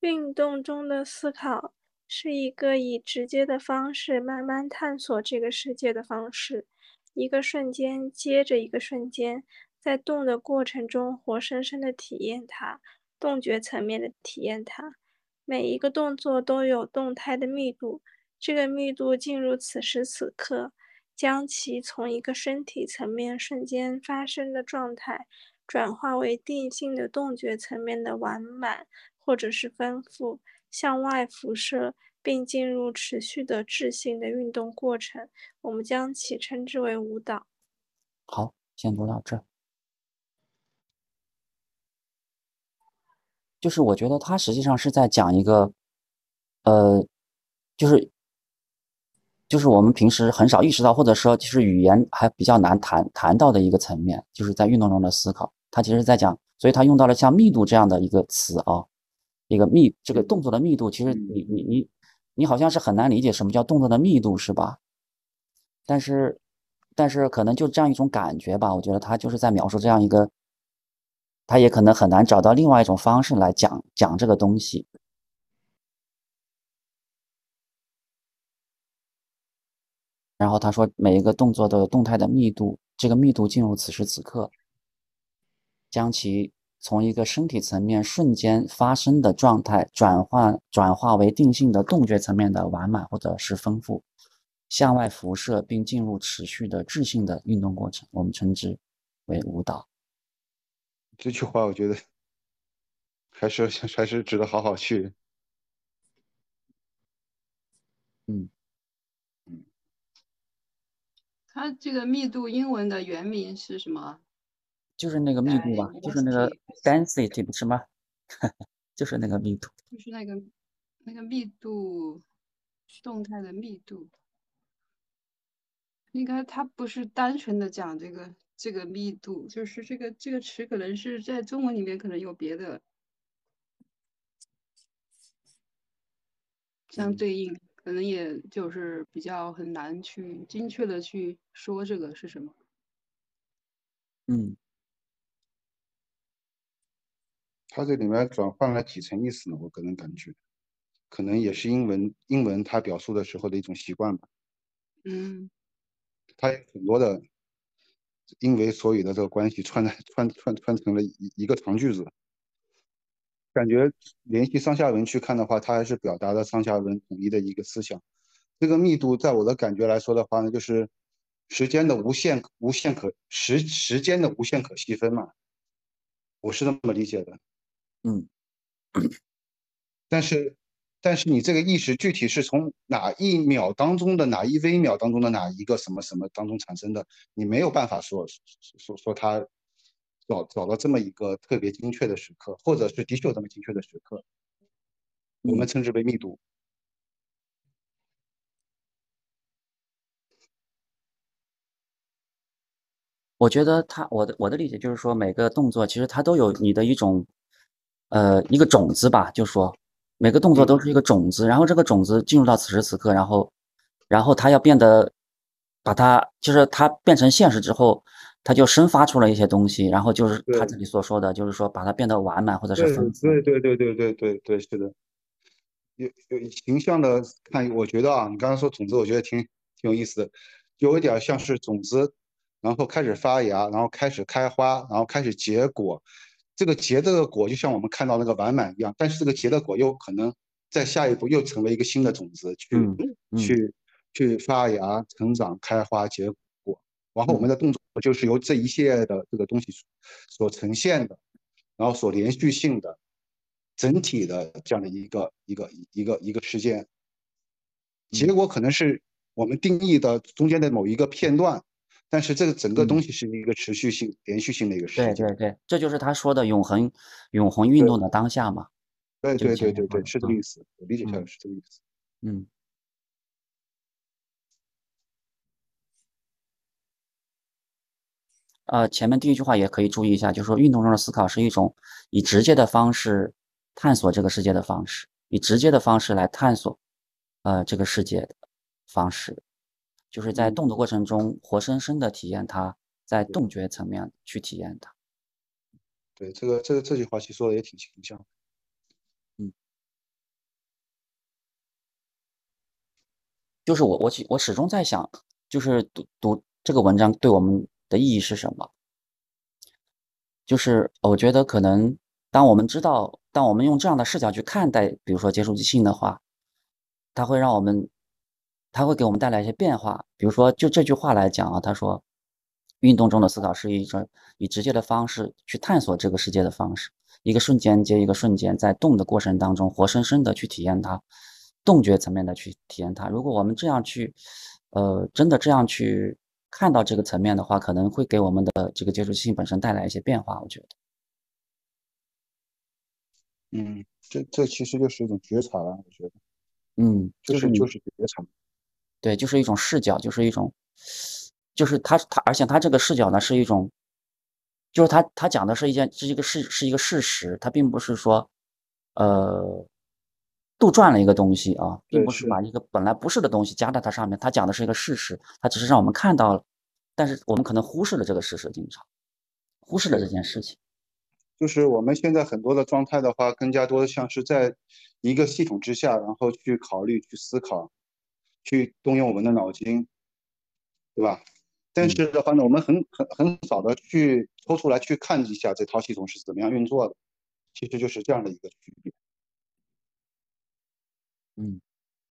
运动中的思考是一个以直接的方式慢慢探索这个世界的方式，一个瞬间接着一个瞬间，在动的过程中活生生的体验它，动觉层面的体验它。每一个动作都有动态的密度，这个密度进入此时此刻，将其从一个身体层面瞬间发生的状态，转化为定性的动觉层面的完满。或者是丰富向外辐射，并进入持续的质性的运动过程，我们将其称之为舞蹈。好，先读到这儿。就是我觉得他实际上是在讲一个，呃，就是就是我们平时很少意识到，或者说其实语言还比较难谈谈到的一个层面，就是在运动中的思考。他其实在讲，所以他用到了像密度这样的一个词啊。一个密，这个动作的密度，其实你你你你好像是很难理解什么叫动作的密度，是吧？但是但是可能就这样一种感觉吧，我觉得他就是在描述这样一个，他也可能很难找到另外一种方式来讲讲这个东西。然后他说，每一个动作的动态的密度，这个密度进入此时此刻，将其。从一个身体层面瞬间发生的状态转换转化为定性的动觉层面的完满或者是丰富，向外辐射并进入持续的质性的运动过程，我们称之为舞蹈。这句话我觉得还是 还是值得好好去。嗯嗯，它这个密度英文的原名是什么？就是那个密度吧，就是那个 density 不是吗？就是那个密度，就是那个那个密度，动态的密度。应该它不是单纯的讲这个这个密度，就是这个这个词可能是在中文里面可能有别的相对应，可能也就是比较很难去精确的去说这个是什么。嗯。它这里面转换了几层意思呢？我个人感觉，可能也是英文英文它表述的时候的一种习惯吧。嗯，它有很多的因为所以的这个关系串在串串串成了一一个长句子。感觉联系上下文去看的话，它还是表达了上下文统一的一个思想。这个密度，在我的感觉来说的话呢，就是时间的无限无限可时时间的无限可细分嘛。我是这么理解的。嗯，但是，但是你这个意识具体是从哪一秒当中的哪一微秒当中的哪一个什么什么当中产生的？你没有办法说说说他找找到这么一个特别精确的时刻，或者是的确有这么精确的时刻，我们称之为密度。我觉得他我的我的理解就是说，每个动作其实它都有你的一种。呃，一个种子吧，就说每个动作都是一个种子，然后这个种子进入到此时此刻，然后，然后它要变得，把它就是它变成现实之后，它就生发出了一些东西，然后就是他自己所说的，就是说把它变得完满或者是丰富。对对对对对对对，是的。有有形象的看，我觉得啊，你刚刚说种子，我觉得挺挺有意思的，有一点像是种子，然后开始发芽，然后开始开花，然后开始结果。这个结的果就像我们看到那个完满一样，但是这个结的果又可能在下一步又成为一个新的种子，去去去发芽、成长、开花、结果。然后我们的动作就是由这一系列的这个东西所呈现的，然后所连续性的整体的这样的一个一个一个一个事件。结果可能是我们定义的中间的某一个片段。但是这个整个东西是一个持续性、连续性的一个事情。对对对，这就是他说的永恒、永恒运动的当下嘛。对对对对对，是这个意思。我理解下来是这个意思。嗯。呃，前面第一句话也可以注意一下，就是说运动中的思考是一种以直接的方式探索这个世界的方式，以直接的方式来探索呃这个世界的方式。就是在动的过程中活生生的体验它，在动觉层面去体验它。对，这个这个这句话其实说的也挺形象。嗯，就是我我我始终在想，就是读读这个文章对我们的意义是什么？就是我觉得可能当我们知道，当我们用这样的视角去看待，比如说接触即兴的话，它会让我们它会给我们带来一些变化。比如说，就这句话来讲啊，他说，运动中的思考是一种以直接的方式去探索这个世界的方式，一个瞬间接一个瞬间，在动的过程当中，活生生的去体验它，动觉层面的去体验它。如果我们这样去，呃，真的这样去。看到这个层面的话，可能会给我们的这个接触性本身带来一些变化。我觉得，嗯，这这其实就是一种觉察了。我觉得，嗯，就是就是觉察，对，就是一种视角，就是一种，就是他他，而且他这个视角呢是一种，就是他他讲的是一件是一个事是一个事实，他并不是说，呃。杜撰了一个东西啊，并不是把一个本来不是的东西加在它上面。他讲的是一个事实，他只是让我们看到了，但是我们可能忽视了这个事实，经常忽视了这件事情。就是我们现在很多的状态的话，更加多的像是在一个系统之下，然后去考虑、去思考、去动用我们的脑筋，对吧？但是的话呢，我们很很很少的去抽出来去看一下这套系统是怎么样运作的，其实就是这样的一个区别。嗯，